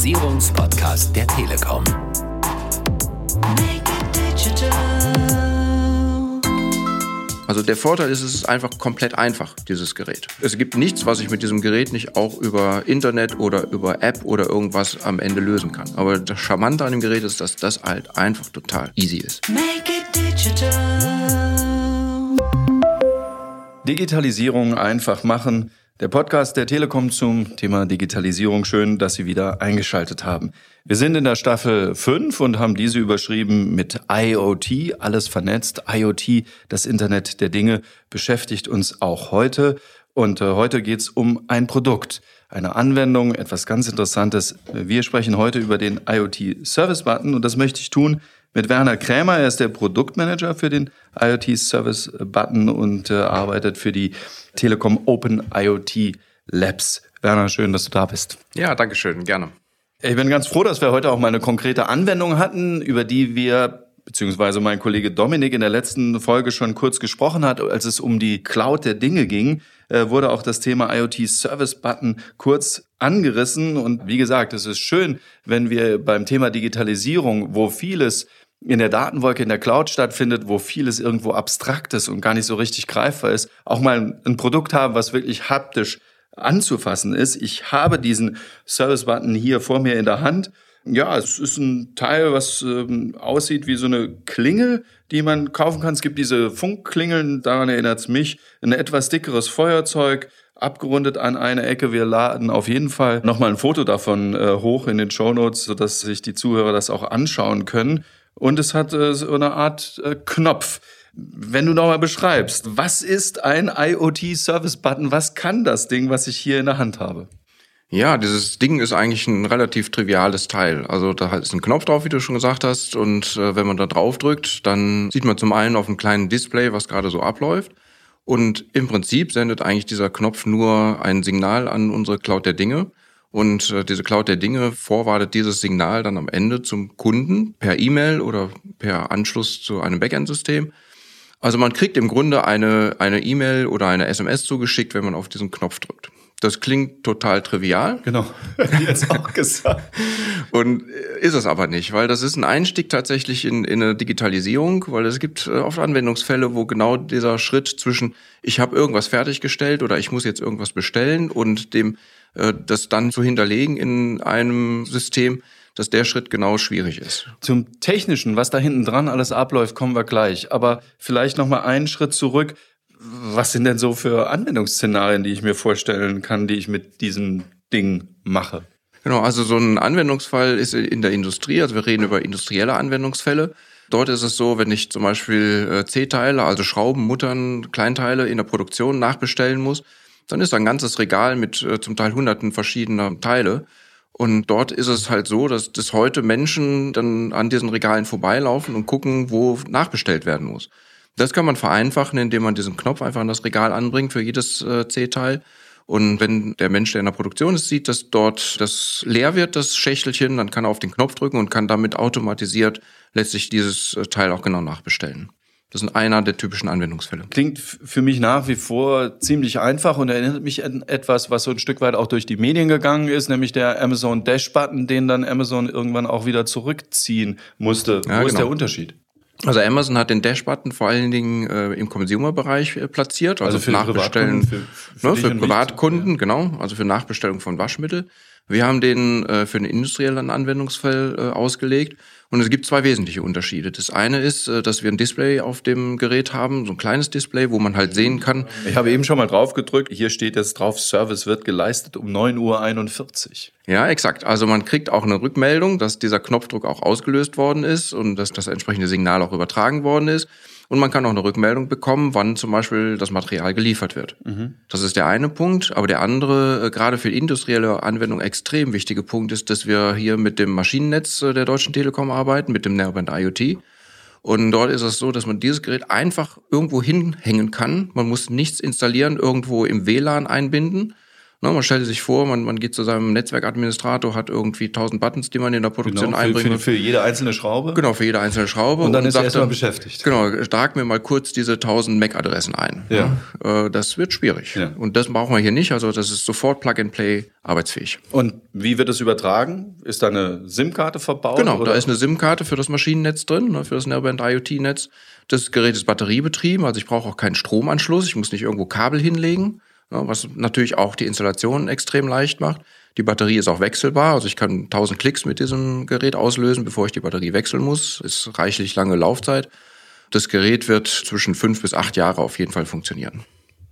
Digitalisierungspodcast der Telekom. Also der Vorteil ist, es ist einfach komplett einfach, dieses Gerät. Es gibt nichts, was ich mit diesem Gerät nicht auch über Internet oder über App oder irgendwas am Ende lösen kann. Aber das Charmante an dem Gerät ist, dass das halt einfach total easy ist. Digitalisierung einfach machen. Der Podcast der Telekom zum Thema Digitalisierung. Schön, dass Sie wieder eingeschaltet haben. Wir sind in der Staffel 5 und haben diese überschrieben mit IoT, alles vernetzt. IoT, das Internet der Dinge, beschäftigt uns auch heute. Und äh, heute geht es um ein Produkt, eine Anwendung, etwas ganz Interessantes. Wir sprechen heute über den IoT Service Button und das möchte ich tun mit Werner Krämer. Er ist der Produktmanager für den IoT Service Button und äh, arbeitet für die Telekom Open IoT Labs. Werner, schön, dass du da bist. Ja, danke schön, gerne. Ich bin ganz froh, dass wir heute auch mal eine konkrete Anwendung hatten, über die wir beziehungsweise mein Kollege Dominik in der letzten Folge schon kurz gesprochen hat, als es um die Cloud der Dinge ging, wurde auch das Thema IoT Service Button kurz angerissen. Und wie gesagt, es ist schön, wenn wir beim Thema Digitalisierung, wo vieles in der Datenwolke in der Cloud stattfindet, wo vieles irgendwo abstraktes und gar nicht so richtig greifbar ist, auch mal ein Produkt haben, was wirklich haptisch anzufassen ist. Ich habe diesen Service-Button hier vor mir in der Hand. Ja, es ist ein Teil, was ähm, aussieht wie so eine Klingel, die man kaufen kann. Es gibt diese Funkklingeln, daran erinnert es mich. Ein etwas dickeres Feuerzeug, abgerundet an eine Ecke. Wir laden auf jeden Fall nochmal ein Foto davon äh, hoch in den Show Notes, sodass sich die Zuhörer das auch anschauen können und es hat äh, so eine Art äh, Knopf. Wenn du nochmal beschreibst, was ist ein IoT-Service-Button? Was kann das Ding, was ich hier in der Hand habe? Ja, dieses Ding ist eigentlich ein relativ triviales Teil. Also da ist ein Knopf drauf, wie du schon gesagt hast. Und äh, wenn man da drauf drückt, dann sieht man zum einen auf einem kleinen Display, was gerade so abläuft. Und im Prinzip sendet eigentlich dieser Knopf nur ein Signal an unsere Cloud der Dinge. Und äh, diese Cloud der Dinge vorwartet dieses Signal dann am Ende zum Kunden per E-Mail oder per Anschluss zu einem Backend-System. Also man kriegt im Grunde eine eine E-Mail oder eine SMS zugeschickt, wenn man auf diesen Knopf drückt. Das klingt total trivial. Genau, jetzt auch gesagt. Und äh, ist es aber nicht, weil das ist ein Einstieg tatsächlich in, in eine Digitalisierung, weil es gibt äh, oft Anwendungsfälle, wo genau dieser Schritt zwischen ich habe irgendwas fertiggestellt oder ich muss jetzt irgendwas bestellen und dem äh, das dann zu hinterlegen in einem System, dass der Schritt genau schwierig ist. Zum Technischen, was da hinten dran alles abläuft, kommen wir gleich. Aber vielleicht noch mal einen Schritt zurück. Was sind denn so für Anwendungsszenarien, die ich mir vorstellen kann, die ich mit diesem Ding mache? Genau, also so ein Anwendungsfall ist in der Industrie, also wir reden über industrielle Anwendungsfälle. Dort ist es so, wenn ich zum Beispiel äh, C-Teile, also Schrauben, Muttern, Kleinteile in der Produktion nachbestellen muss, dann ist da ein ganzes Regal mit äh, zum Teil hunderten verschiedener Teile. Und dort ist es halt so, dass, dass heute Menschen dann an diesen Regalen vorbeilaufen und gucken, wo nachbestellt werden muss. Das kann man vereinfachen, indem man diesen Knopf einfach an das Regal anbringt für jedes äh, C-Teil. Und wenn der Mensch, der in der Produktion ist, sieht, dass dort das leer wird, das Schächtelchen, dann kann er auf den Knopf drücken und kann damit automatisiert letztlich dieses äh, Teil auch genau nachbestellen. Das ist einer der typischen Anwendungsfälle. Klingt für mich nach wie vor ziemlich einfach und erinnert mich an etwas, was so ein Stück weit auch durch die Medien gegangen ist, nämlich der Amazon Dash Button, den dann Amazon irgendwann auch wieder zurückziehen musste. Ja, Wo genau. ist der Unterschied? Also Amazon hat den Dash-Button vor allen Dingen äh, im Consumer-Bereich äh, platziert, also, also für Nachbestellen für, für, ne, für Privatkunden, ja. genau, also für Nachbestellung von Waschmittel. Wir haben den äh, für einen industriellen Anwendungsfall äh, ausgelegt und es gibt zwei wesentliche Unterschiede. Das eine ist, äh, dass wir ein Display auf dem Gerät haben, so ein kleines Display, wo man halt sehen kann. Ich habe eben schon mal drauf gedrückt. Hier steht jetzt drauf, Service wird geleistet um 9.41 Uhr. Ja, exakt. Also man kriegt auch eine Rückmeldung, dass dieser Knopfdruck auch ausgelöst worden ist und dass das entsprechende Signal auch übertragen worden ist. Und man kann auch eine Rückmeldung bekommen, wann zum Beispiel das Material geliefert wird. Mhm. Das ist der eine Punkt. Aber der andere, äh, gerade für industrielle Anwendung extrem wichtige Punkt ist, dass wir hier mit dem Maschinennetz äh, der Deutschen Telekom arbeiten, mit dem Narrowband IoT. Und dort ist es so, dass man dieses Gerät einfach irgendwo hinhängen kann. Man muss nichts installieren, irgendwo im WLAN einbinden, Ne, man stellt sich vor, man, man geht zu seinem Netzwerkadministrator, hat irgendwie 1000 Buttons, die man in der Produktion genau, für, einbringen für, für jede einzelne Schraube? Genau, für jede einzelne Schraube. Und dann ist er erstmal beschäftigt. Genau, trag mir mal kurz diese 1000 MAC-Adressen ein. Ja. Äh, Das wird schwierig. Ja. Und das brauchen wir hier nicht. Also das ist sofort Plug-and-Play arbeitsfähig. Und wie wird es übertragen? Ist da eine SIM-Karte verbaut? Genau, oder? da ist eine SIM-Karte für das Maschinennetz drin, ne, für das Narrowband IoT-Netz. Das Gerät ist batteriebetrieben, also ich brauche auch keinen Stromanschluss. Ich muss nicht irgendwo Kabel hinlegen, ja, was natürlich auch die Installation extrem leicht macht. Die Batterie ist auch wechselbar, also ich kann 1000 Klicks mit diesem Gerät auslösen, bevor ich die Batterie wechseln muss. Ist reichlich lange Laufzeit. Das Gerät wird zwischen fünf bis acht Jahre auf jeden Fall funktionieren.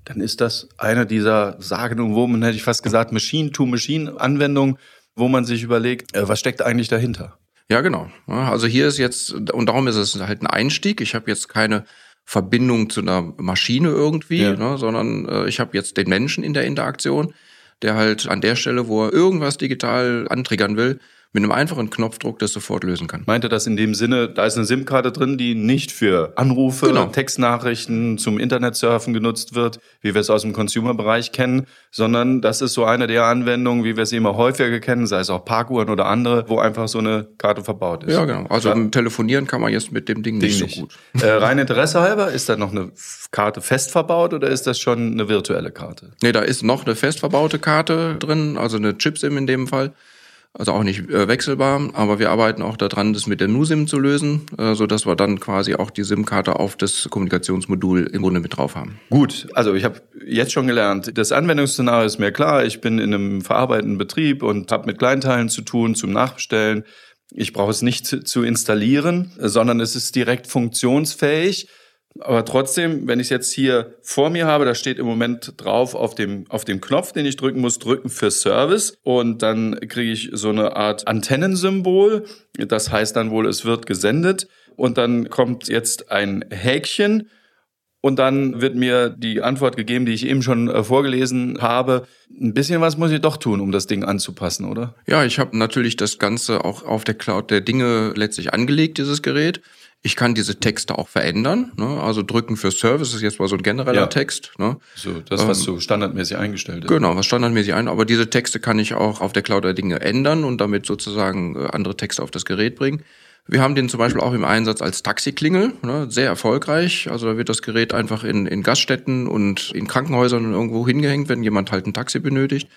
Dann ist das eine dieser sagenumwoben, hätte ich fast gesagt, Machine-to-Machine-Anwendungen, wo man sich überlegt, äh, was steckt eigentlich dahinter? Ja, genau. Also hier ist jetzt, und darum ist es halt ein Einstieg. Ich habe jetzt keine Verbindung zu einer Maschine irgendwie, Ja. ne, sondern äh, ich habe jetzt den Menschen in der Interaktion, der halt an der Stelle, wo er irgendwas digital antriggern will, mit einem einfachen Knopfdruck das sofort lösen kann. Meinte das in dem Sinne, da ist eine SIM-Karte drin, die nicht für Anrufe, Genau. Textnachrichten zum Internetsurfen genutzt wird, wie wir es aus dem Consumer-Bereich kennen, sondern das ist so eine der Anwendungen, wie wir sie immer häufiger kennen, sei es auch Parkuhren oder andere, wo einfach so eine Karte verbaut ist. Ja, genau. Also Ja. telefonieren kann man jetzt mit dem Ding, nicht Ding so gut. Äh, rein Interesse halber, ist da noch eine Karte fest verbaut oder ist das schon eine virtuelle Karte? Nee, da ist noch eine fest verbaute Karte drin, also eine Chip-SIM in dem Fall. Also auch nicht äh, wechselbar, aber wir arbeiten auch daran, das mit der NU-SIM zu lösen, äh, so dass wir dann quasi auch die SIM-Karte auf das Kommunikationsmodul im Grunde mit drauf haben. Gut, also ich habe jetzt schon gelernt, das Anwendungsszenario ist mir klar. Ich bin in einem verarbeitenden Betrieb und habe mit Kleinteilen zu tun, zum Nachbestellen. Ich brauche es nicht zu installieren, sondern es ist direkt funktionsfähig. Aber trotzdem, wenn ich es jetzt hier vor mir habe, da steht im Moment drauf auf dem, auf dem Knopf, den ich drücken muss, drücken für Service. Und dann kriege ich so eine Art Antennensymbol. Das heißt dann wohl, es wird gesendet. Und dann kommt jetzt ein Häkchen. Und dann wird mir die Antwort gegeben, die ich eben schon äh, vorgelesen habe. Ein bisschen was muss ich doch tun, um das Ding anzupassen, oder? Ja, ich habe natürlich das Ganze auch auf der Cloud der Dinge letztlich angelegt, dieses Gerät. Ich kann diese Texte auch verändern. Ne? Also drücken für Service ist jetzt mal so ein genereller Ja. Text. Ne? So, das, was so standardmäßig eingestellt ist. Genau, was standardmäßig ein. Aber diese Texte kann ich auch auf der Cloud der Dinge ändern und damit sozusagen äh, andere Texte auf das Gerät bringen. Wir haben den zum Beispiel auch im Einsatz als Taxiklingel, ne, sehr erfolgreich. Also da wird das Gerät einfach in, in Gaststätten und in Krankenhäusern irgendwo hingehängt, wenn jemand halt ein Taxi benötigt.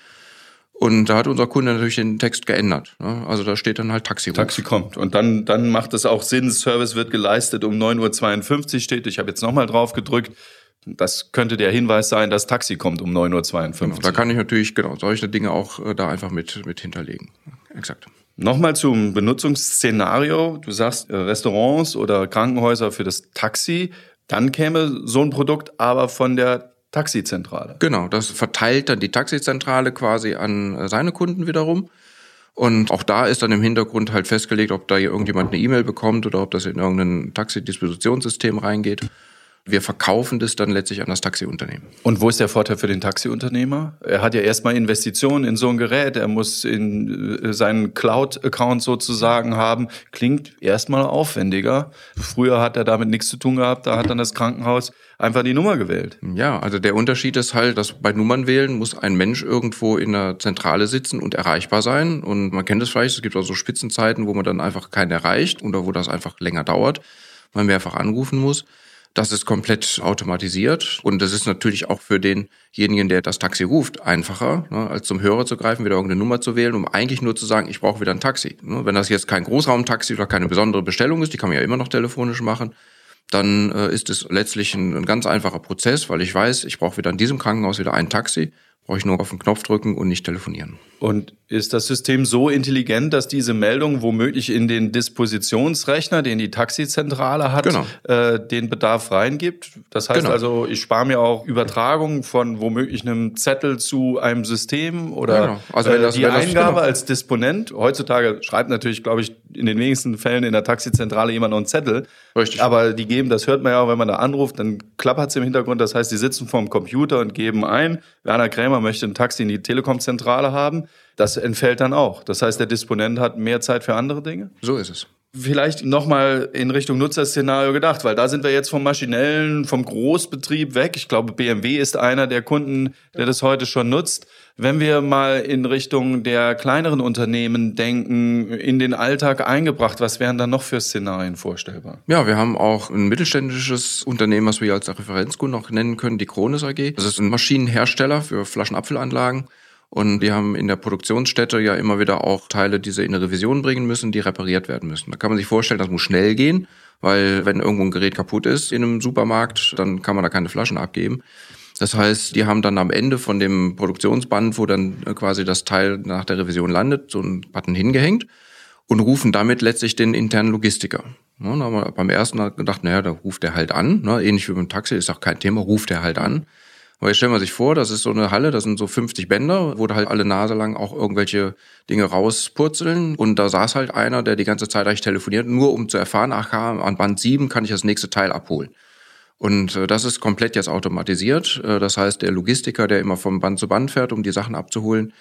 Und da hat unser Kunde natürlich den Text geändert. Ne? Also da steht dann halt Taxi. Taxi kommt. Und dann, dann macht es auch Sinn, Service wird geleistet um 9.52 Uhr steht. Ich habe jetzt nochmal drauf gedrückt. Das könnte der Hinweis sein, dass Taxi kommt um 9.52 Uhr. Genau, da kann ich natürlich genau solche Dinge auch äh, da einfach mit, mit hinterlegen. Exakt. Nochmal zum Benutzungsszenario. Du sagst äh, Restaurants oder Krankenhäuser für das Taxi. Dann käme so ein Produkt aber von der Taxizentrale. Genau, das verteilt dann die Taxizentrale quasi an äh, seine Kunden wiederum. Und auch da ist dann im Hintergrund halt festgelegt, ob da irgendjemand eine E-Mail bekommt oder ob das in irgendein Taxidispositionssystem reingeht. Wir verkaufen das dann letztlich an das Taxiunternehmen. Und wo ist der Vorteil für den Taxiunternehmer? Er hat ja erstmal Investitionen in so ein Gerät, er muss in äh, seinen Cloud-Account sozusagen haben. Klingt erstmal aufwendiger. Früher hat er damit nichts zu tun gehabt, da hat dann das Krankenhaus einfach die Nummer gewählt. Ja, also der Unterschied ist halt, dass bei Nummern wählen muss ein Mensch irgendwo in der Zentrale sitzen und erreichbar sein. Und man kennt es vielleicht, es gibt auch so Spitzenzeiten, wo man dann einfach keinen erreicht oder wo das einfach länger dauert, man mehrfach anrufen muss. Das ist komplett automatisiert und das ist natürlich auch für denjenigen, der das Taxi ruft, einfacher, ne, als zum Hörer zu greifen, wieder irgendeine Nummer zu wählen, um eigentlich nur zu sagen, ich brauche wieder ein Taxi. Ne, wenn das jetzt kein Großraumtaxi oder keine besondere Bestellung ist, die kann man ja immer noch telefonisch machen, dann äh, ist es letztlich ein, ein ganz einfacher Prozess, weil ich weiß, ich brauche wieder in diesem Krankenhaus wieder ein Taxi, brauche ich nur auf den Knopf drücken und nicht telefonieren. Und ist das System so intelligent, dass diese Meldung womöglich in den Dispositionsrechner, den die Taxizentrale hat, Genau. äh, den Bedarf reingibt? Das heißt Genau. also, ich spare mir auch Übertragung von womöglich einem Zettel zu einem System oder genau. Also äh, das- die wenn das- Eingabe genau. als Disponent. Heutzutage schreibt natürlich, glaube ich, in den wenigsten Fällen in der Taxizentrale jemand noch einen Zettel. Richtig. Aber die geben, das hört man ja auch, wenn man da anruft, dann klappert es im Hintergrund. Das heißt, die sitzen vorm Computer und geben ein, Werner Krämer möchte ein Taxi in die Telekom-Zentrale haben. Das entfällt dann auch. Das heißt, der Disponent hat mehr Zeit für andere Dinge. So ist es. Vielleicht nochmal in Richtung Nutzerszenario gedacht, weil da sind wir jetzt vom maschinellen, vom Großbetrieb weg. Ich glaube, BMW ist einer der Kunden, der das heute schon nutzt. Wenn wir mal in Richtung der kleineren Unternehmen denken, in den Alltag eingebracht, was wären da noch für Szenarien vorstellbar? Ja, wir haben auch ein mittelständisches Unternehmen, was wir als Referenzkunden noch nennen können, die Krones AG. Das ist ein Maschinenhersteller für Flaschenabfüllanlagen. Und die haben in der Produktionsstätte ja immer wieder auch Teile, die sie in eine Revision bringen müssen, die repariert werden müssen. Da kann man sich vorstellen, das muss schnell gehen, weil wenn irgendwo ein Gerät kaputt ist in einem Supermarkt, dann kann man da keine Flaschen abgeben. Das heißt, die haben dann am Ende von dem Produktionsband, wo dann quasi das Teil nach der Revision landet, so einen Button hingehängt und rufen damit letztlich den internen Logistiker. Ja, da haben wir beim ersten gedacht, naja, da ruft der halt an, ne? ähnlich wie beim Taxi, ist auch kein Thema, ruft der halt an. Jetzt stellen wir sich vor, das ist so eine Halle, das sind so 50 Bänder, wo da halt alle Nase lang auch irgendwelche Dinge rauspurzeln. Und da saß halt einer, der die ganze Zeit eigentlich telefoniert, nur um zu erfahren, ach, an Band 7 kann ich das nächste Teil abholen. Und äh, das ist komplett jetzt automatisiert. Äh, das heißt, der Logistiker, der immer vom Band zu Band fährt, um die Sachen abzuholen,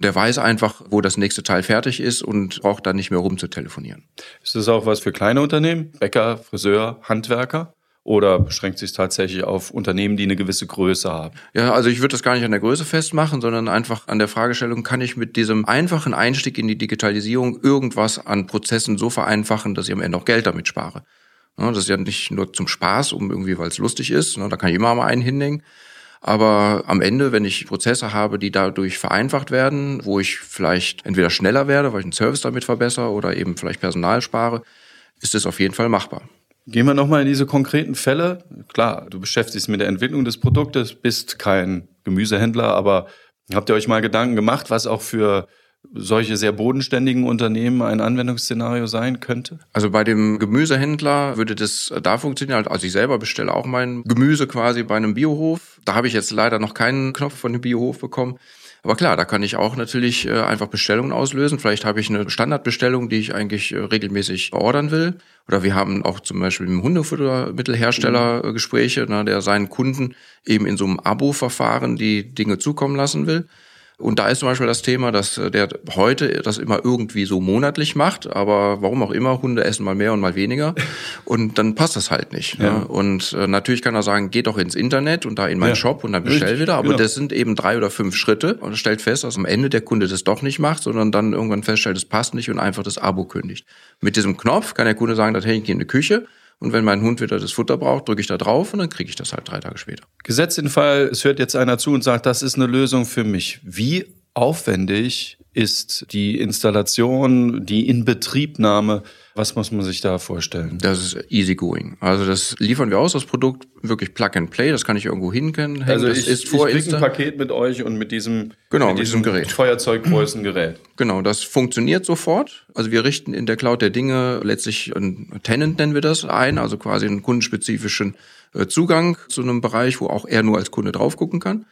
der weiß einfach, wo das nächste Teil fertig ist und braucht dann nicht mehr rum zu telefonieren. Ist das auch was für kleine Unternehmen? Bäcker, Friseur, Handwerker? Oder beschränkt sich tatsächlich auf Unternehmen, die eine gewisse Größe haben? Ja, also ich würde das gar nicht an der Größe festmachen, sondern einfach an der Fragestellung, kann ich mit diesem einfachen Einstieg in die Digitalisierung irgendwas an Prozessen so vereinfachen, dass ich am Ende auch Geld damit spare? Das ist ja nicht nur zum Spaß, um irgendwie, weil es lustig ist, da kann ich immer mal einen hinhängen. Aber am Ende, wenn ich Prozesse habe, die dadurch vereinfacht werden, wo ich vielleicht entweder schneller werde, weil ich einen Service damit verbessere oder eben vielleicht Personal spare, ist es auf jeden Fall machbar. Gehen wir nochmal in diese konkreten Fälle. Klar, du beschäftigst dich mit der Entwicklung des Produktes, bist kein Gemüsehändler, aber habt ihr euch mal Gedanken gemacht, was auch für solche sehr bodenständigen Unternehmen ein Anwendungsszenario sein könnte? Also bei dem Gemüsehändler würde das da funktionieren. Also ich selber bestelle auch mein Gemüse quasi bei einem Biohof. Da habe ich jetzt leider noch keinen Knopf von dem Biohof bekommen. Aber klar, da kann ich auch natürlich äh, einfach Bestellungen auslösen. Vielleicht habe ich eine Standardbestellung, die ich eigentlich äh, regelmäßig ordern will. Oder wir haben auch zum Beispiel mit dem Hundefuttermittelhersteller mhm. Gespräche, na, der seinen Kunden eben in so einem Abo-Verfahren die Dinge zukommen lassen will. Und da ist zum Beispiel das Thema, dass der heute das immer irgendwie so monatlich macht, aber warum auch immer, Hunde essen mal mehr und mal weniger und dann passt das halt nicht. Ne? Ja. Ne? Und äh, natürlich kann er sagen, geh doch ins Internet und da in meinen ja. Shop und dann bestell Richtig, wieder, aber genau. das sind eben drei oder fünf Schritte und er stellt fest, dass am Ende der Kunde das doch nicht macht, sondern dann irgendwann feststellt, es passt nicht und einfach das Abo kündigt. Mit diesem Knopf kann der Kunde sagen, das hänge ich in die Küche und wenn mein Hund wieder das Futter braucht, drücke ich da drauf und dann kriege ich das halt drei Tage später. Gesetzt den Fall, es hört jetzt einer zu und sagt, das ist eine Lösung für mich. Wie aufwendig ist die Installation, die Inbetriebnahme was muss man sich da vorstellen? Das ist easy going. Also das liefern wir aus, das Produkt wirklich Plug and Play. Das kann ich irgendwo hinkennen. Also das ich, ist vor ich ein Paket mit euch und mit diesem, genau, mit diesem, Gerät. Feuerzeuggrößengerät. Genau, das funktioniert sofort. Also wir richten in der Cloud der Dinge letztlich ein Tenant nennen wir das ein, also quasi einen kundenspezifischen äh, Zugang zu einem Bereich, wo auch er nur als Kunde drauf gucken kann.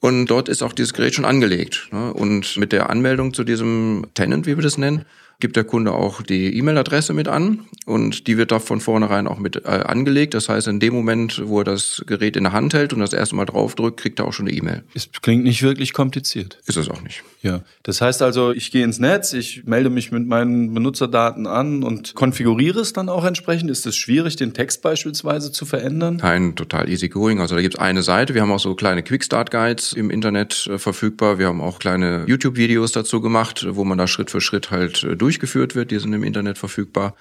Und dort ist auch dieses Gerät schon angelegt. Ne? Und mit der Anmeldung zu diesem Tenant, wie wir das nennen, gibt der Kunde auch die E-Mail-Adresse mit an und die wird da von vornherein auch mit äh, angelegt. Das heißt, in dem Moment, wo er das Gerät in der Hand hält und das erste Mal draufdrückt, kriegt er auch schon eine E-Mail. Es klingt nicht wirklich kompliziert. Ist es auch nicht. Ja. Das heißt also, ich gehe ins Netz, ich melde mich mit meinen Benutzerdaten an und konfiguriere es dann auch entsprechend. Ist es schwierig, den Text beispielsweise zu verändern? Nein, total easy going. Also da gibt es eine Seite. Wir haben auch so kleine Quick-Start-Guides im Internet äh, verfügbar. Wir haben auch kleine YouTube-Videos dazu gemacht, wo man da Schritt für Schritt halt äh, durchgeführt wird. Die sind im Internet verfügbar.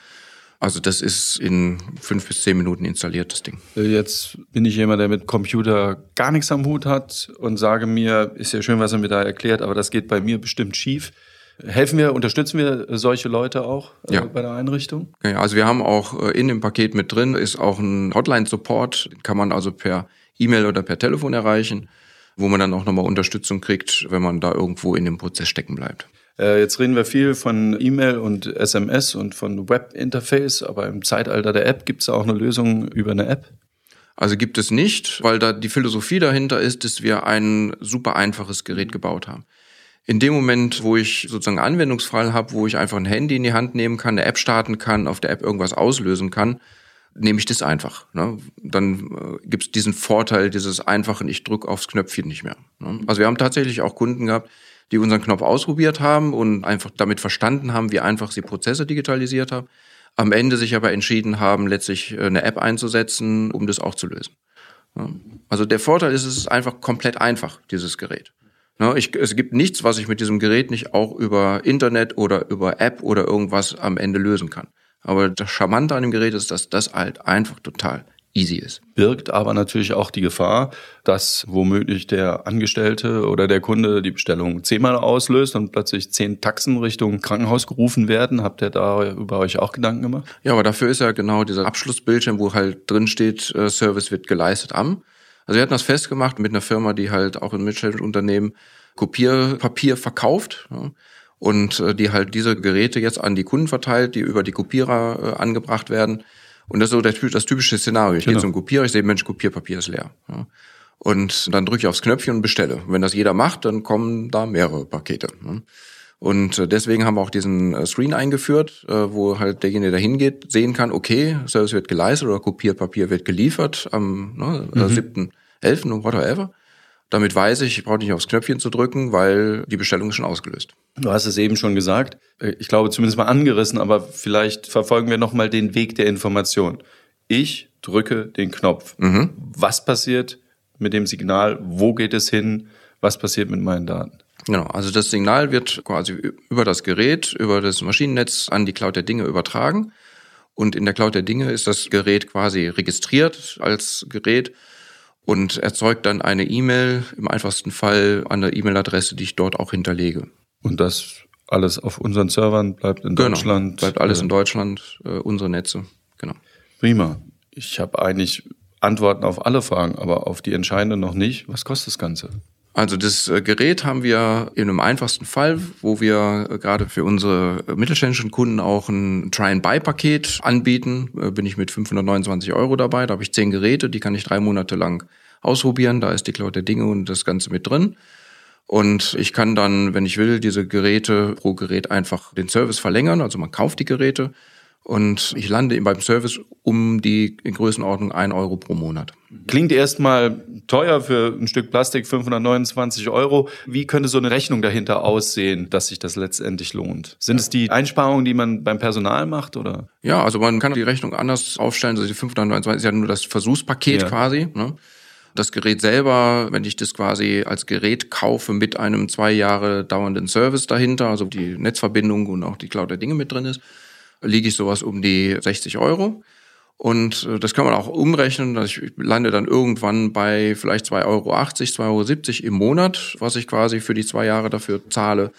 Also das ist in fünf bis zehn Minuten installiert, das Ding. Äh, jetzt bin ich jemand, der mit Computer gar nichts am Hut hat und sage mir, ist ja schön, was er mir da erklärt, aber das geht bei mir bestimmt schief. Helfen wir, unterstützen wir solche Leute auch äh, ja. bei der Einrichtung? Ja, also wir haben auch äh, in dem Paket mit drin, ist auch ein Hotline-Support, kann man also per E-Mail oder per Telefon erreichen, wo man dann auch nochmal Unterstützung kriegt, wenn man da irgendwo in dem Prozess stecken bleibt. Äh, jetzt reden wir viel von E-Mail und SMS und von Web-Interface, aber im Zeitalter der App gibt es auch eine Lösung über eine App? Also gibt es nicht, weil da die Philosophie dahinter ist, dass wir ein super einfaches Gerät gebaut haben. In dem Moment, wo ich sozusagen einen Anwendungsfall habe, wo ich einfach ein Handy in die Hand nehmen kann, eine App starten kann, auf der App irgendwas auslösen kann, nehme ich das einfach. Ne? Dann äh, gibt es diesen Vorteil dieses einfachen, ich drücke aufs Knöpfchen nicht mehr. Ne? Also wir haben tatsächlich auch Kunden gehabt, die unseren Knopf ausprobiert haben und einfach damit verstanden haben, wie einfach sie Prozesse digitalisiert haben. am Ende sich aber entschieden haben, letztlich äh, eine App einzusetzen, um das auch zu lösen. Also der Vorteil ist, es ist einfach komplett einfach, dieses Gerät. Ich, es gibt nichts, was ich mit diesem Gerät nicht auch über Internet oder über App oder irgendwas am Ende lösen kann. Aber das Charmante an dem Gerät ist, dass das halt einfach total easy ist. Birgt aber natürlich auch die Gefahr, dass womöglich der Angestellte oder der Kunde die Bestellung zehnmal auslöst und plötzlich zehn Taxen Richtung Krankenhaus gerufen werden. Habt ihr da über euch auch Gedanken gemacht? Ja, aber dafür ist ja genau dieser Abschlussbildschirm, wo halt drin steht, äh, Service wird geleistet am. Also wir hatten das festgemacht mit einer Firma, die halt auch in mittelständischen Unternehmen Kopierpapier verkauft. Ja und äh, die halt diese Geräte jetzt an die Kunden verteilt, die über die Kopierer äh, angebracht werden. Und das ist so der, das typische Szenario. Ich genau. gehe zum Kopierer, ich sehe, Mensch, Kopierpapier ist leer. Ja. Und dann drücke ich aufs Knöpfchen und bestelle. wenn das jeder macht, dann kommen da mehrere Pakete. Ne? Und äh, deswegen haben wir auch diesen äh, Screen eingeführt, äh, wo halt derjenige, der hingeht, sehen kann, okay, Service wird geleistet oder Kopierpapier wird geliefert am ne, mhm. 7.11. und whatever. Damit weiß ich, ich brauche nicht aufs Knöpfchen zu drücken, weil die Bestellung ist schon ausgelöst. Du hast es eben schon gesagt. Ich glaube zumindest mal angerissen, aber vielleicht verfolgen wir nochmal den Weg der Information. Ich drücke den Knopf. Mhm. Was passiert mit dem Signal? Wo geht es hin? Was passiert mit meinen Daten? Genau, also das Signal wird quasi über das Gerät, über das Maschinennetz an die Cloud der Dinge übertragen. Und in der Cloud der Dinge ist das Gerät quasi registriert als Gerät und erzeugt dann eine E-Mail, im einfachsten Fall an der E-Mail-Adresse, die ich dort auch hinterlege. Und das alles auf unseren Servern bleibt in genau, Deutschland? bleibt alles in Deutschland, äh, unsere Netze, genau. Prima. Ich habe eigentlich Antworten auf alle Fragen, aber auf die entscheidende noch nicht. Was kostet das Ganze? Also das äh, Gerät haben wir in einem einfachsten Fall, wo wir äh, gerade für unsere mittelständischen Kunden auch ein Try-and-Buy-Paket anbieten. Äh, bin ich mit 529 Euro dabei. Da habe ich zehn Geräte, die kann ich drei Monate lang ausprobieren. Da ist die Cloud der Dinge und das Ganze mit drin. Und ich kann dann, wenn ich will, diese Geräte pro Gerät einfach den Service verlängern. Also man kauft die Geräte und ich lande beim Service um die in Größenordnung ein Euro pro Monat. Klingt erstmal teuer für ein Stück Plastik, 529 Euro. Wie könnte so eine Rechnung dahinter aussehen, dass sich das letztendlich lohnt? Sind es die Einsparungen, die man beim Personal macht oder? Ja, also man kann die Rechnung anders aufstellen. Also die 529 ist ja nur das Versuchspaket ja. quasi. Ne? Das Gerät selber, wenn ich das quasi als Gerät kaufe mit einem zwei Jahre dauernden Service dahinter, also die Netzverbindung und auch die Cloud der Dinge mit drin ist, liege ich sowas um die 60 Euro. Und äh, das kann man auch umrechnen. Ich lande dann irgendwann bei vielleicht 2,80 Euro, 2,70 Euro im Monat, was ich quasi für die zwei Jahre dafür zahle.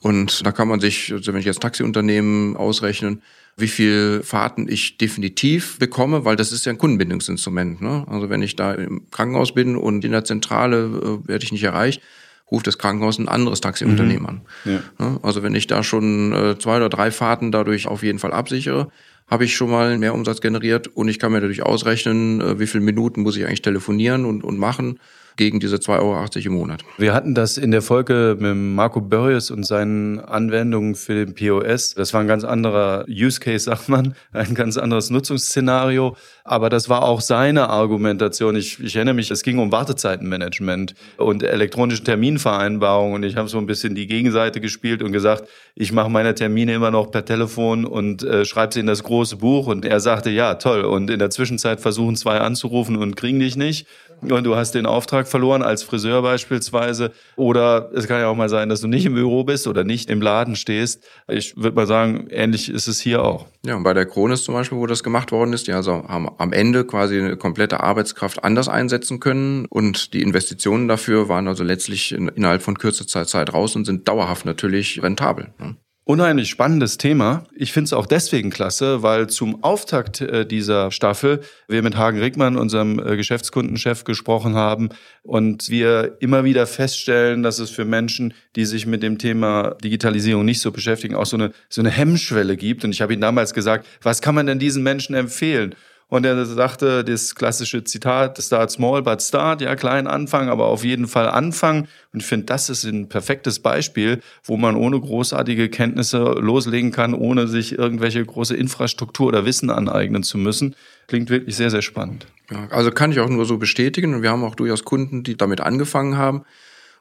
Und da kann man sich, also wenn ich jetzt Taxiunternehmen ausrechnen, wie viel Fahrten ich definitiv bekomme, weil das ist ja ein Kundenbindungsinstrument. Ne? Also wenn ich da im Krankenhaus bin und in der Zentrale äh, werde ich nicht erreicht, ruft das Krankenhaus ein anderes Taxiunternehmen mhm. an. Ja. Also wenn ich da schon äh, zwei oder drei Fahrten dadurch auf jeden Fall absichere, habe ich schon mal mehr Umsatz generiert und ich kann mir dadurch ausrechnen, äh, wie viele Minuten muss ich eigentlich telefonieren und, und machen gegen diese 2,80 Euro im Monat. Wir hatten das in der Folge mit Marco Börjes und seinen Anwendungen für den POS. Das war ein ganz anderer Use Case, sagt man, ein ganz anderes Nutzungsszenario. Aber das war auch seine Argumentation. Ich, ich erinnere mich, es ging um Wartezeitenmanagement und elektronische Terminvereinbarungen. Und ich habe so ein bisschen die Gegenseite gespielt und gesagt, ich mache meine Termine immer noch per Telefon und äh, schreibe sie in das große Buch. Und er sagte, ja, toll. Und in der Zwischenzeit versuchen zwei anzurufen und kriegen dich nicht und du hast den Auftrag verloren als Friseur beispielsweise. Oder es kann ja auch mal sein, dass du nicht im Büro bist oder nicht im Laden stehst. Ich würde mal sagen, ähnlich ist es hier auch. Ja, und bei der Kronis zum Beispiel, wo das gemacht worden ist, die also haben am Ende quasi eine komplette Arbeitskraft anders einsetzen können und die Investitionen dafür waren also letztlich innerhalb von kürzester Zeit raus und sind dauerhaft natürlich rentabel. Ne? Unheimlich spannendes Thema. Ich finde es auch deswegen klasse, weil zum Auftakt äh, dieser Staffel wir mit Hagen Rickmann, unserem äh, Geschäftskundenchef, gesprochen haben und wir immer wieder feststellen, dass es für Menschen, die sich mit dem Thema Digitalisierung nicht so beschäftigen, auch so eine, so eine Hemmschwelle gibt. Und ich habe ihm damals gesagt, was kann man denn diesen Menschen empfehlen? Und er sagte das klassische Zitat, start small but start, ja, klein anfangen, aber auf jeden Fall anfangen. Und ich finde, das ist ein perfektes Beispiel, wo man ohne großartige Kenntnisse loslegen kann, ohne sich irgendwelche große Infrastruktur oder Wissen aneignen zu müssen. Klingt wirklich sehr, sehr spannend. Ja, also kann ich auch nur so bestätigen. Und wir haben auch durchaus Kunden, die damit angefangen haben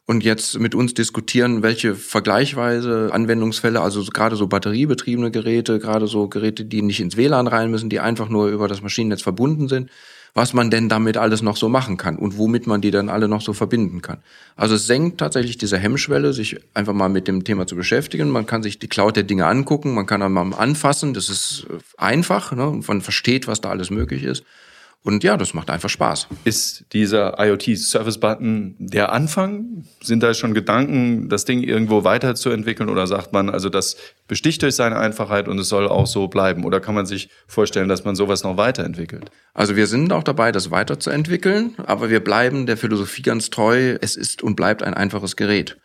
und jetzt mit uns diskutieren, welche vergleichweise Anwendungsfälle, also gerade so batteriebetriebene Geräte, gerade so Geräte, die nicht ins WLAN rein müssen, die einfach nur über das Maschinennetz verbunden sind, was man denn damit alles noch so machen kann und womit man die dann alle noch so verbinden kann. Also es senkt tatsächlich diese Hemmschwelle, sich einfach mal mit dem Thema zu beschäftigen. Man kann sich die Cloud der Dinge angucken, man kann dann mal anfassen, das ist einfach, ne? man versteht, was da alles möglich ist. Und ja, das macht einfach Spaß. Ist dieser IoT-Service-Button der Anfang? Sind da schon Gedanken, das Ding irgendwo weiterzuentwickeln? Oder sagt man, also das besticht durch seine Einfachheit und es soll auch so bleiben? Oder kann man sich vorstellen, dass man sowas noch weiterentwickelt? Also wir sind auch dabei, das weiterzuentwickeln, aber wir bleiben der Philosophie ganz treu. Es ist und bleibt ein einfaches Gerät.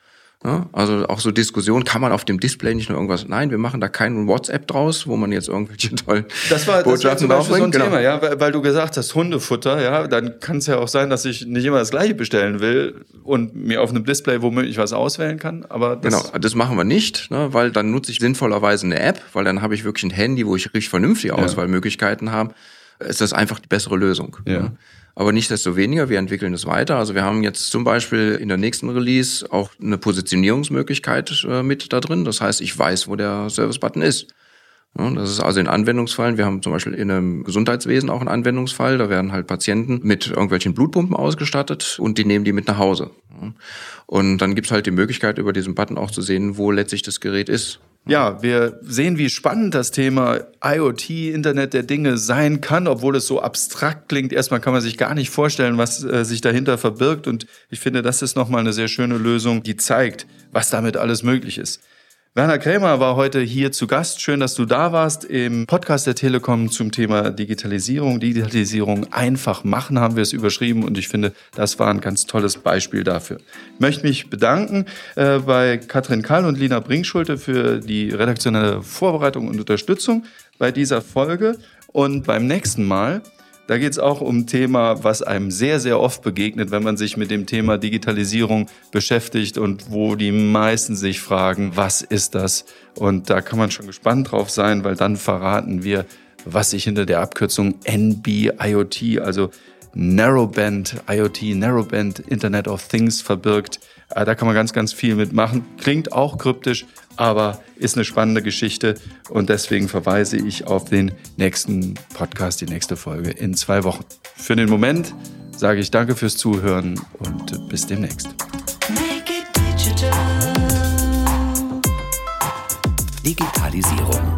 Ja, also auch so Diskussion, kann man auf dem Display nicht nur irgendwas, nein, wir machen da keinen WhatsApp draus, wo man jetzt irgendwelche tollen das war, das war zum Beispiel so ein genau. Thema, ja, weil, weil, du gesagt hast, Hundefutter, ja, dann kann es ja auch sein, dass ich nicht immer das gleiche bestellen will und mir auf einem Display womöglich was auswählen kann, aber das Genau, das machen wir nicht, ne, weil dann nutze ich sinnvollerweise eine App, weil dann habe ich wirklich ein Handy, wo ich richtig vernünftige Auswahlmöglichkeiten ja. habe. Ist das einfach die bessere Lösung. Ja. ja. Aber nichtsdestoweniger, wir entwickeln es weiter. Also wir haben jetzt zum Beispiel in der nächsten Release auch eine Positionierungsmöglichkeit äh, mit da drin. Das heißt, ich weiß, wo der Service-Button ist. Ja, das ist also in Anwendungsfällen. Wir haben zum Beispiel in einem Gesundheitswesen auch einen Anwendungsfall. Da werden halt Patienten mit irgendwelchen Blutpumpen ausgestattet und die nehmen die mit nach Hause. Und dann gibt's halt die Möglichkeit, über diesen Button auch zu sehen, wo letztlich das Gerät ist. Ja, wir sehen, wie spannend das Thema IoT, Internet der Dinge sein kann, obwohl es so abstrakt klingt. Erstmal kann man sich gar nicht vorstellen, was äh, sich dahinter verbirgt. Und ich finde, das ist nochmal eine sehr schöne Lösung, die zeigt, was damit alles möglich ist. Werner Krämer war heute hier zu Gast. Schön, dass du da warst im Podcast der Telekom zum Thema Digitalisierung. Digitalisierung einfach machen haben wir es überschrieben und ich finde, das war ein ganz tolles Beispiel dafür. Ich möchte mich bedanken äh, bei Katrin Kall und Lina Bringschulte für die redaktionelle Vorbereitung und Unterstützung bei dieser Folge und beim nächsten Mal da geht es auch um ein Thema, was einem sehr, sehr oft begegnet, wenn man sich mit dem Thema Digitalisierung beschäftigt und wo die meisten sich fragen, was ist das? Und da kann man schon gespannt drauf sein, weil dann verraten wir, was sich hinter der Abkürzung NB-IoT, also Narrowband IoT, Narrowband Internet of Things verbirgt. Äh, da kann man ganz, ganz viel mitmachen. Klingt auch kryptisch, aber ist eine spannende Geschichte und deswegen verweise ich auf den nächsten Podcast, die nächste Folge in zwei Wochen. Für den Moment sage ich danke fürs Zuhören und bis demnächst. Digitalisierung.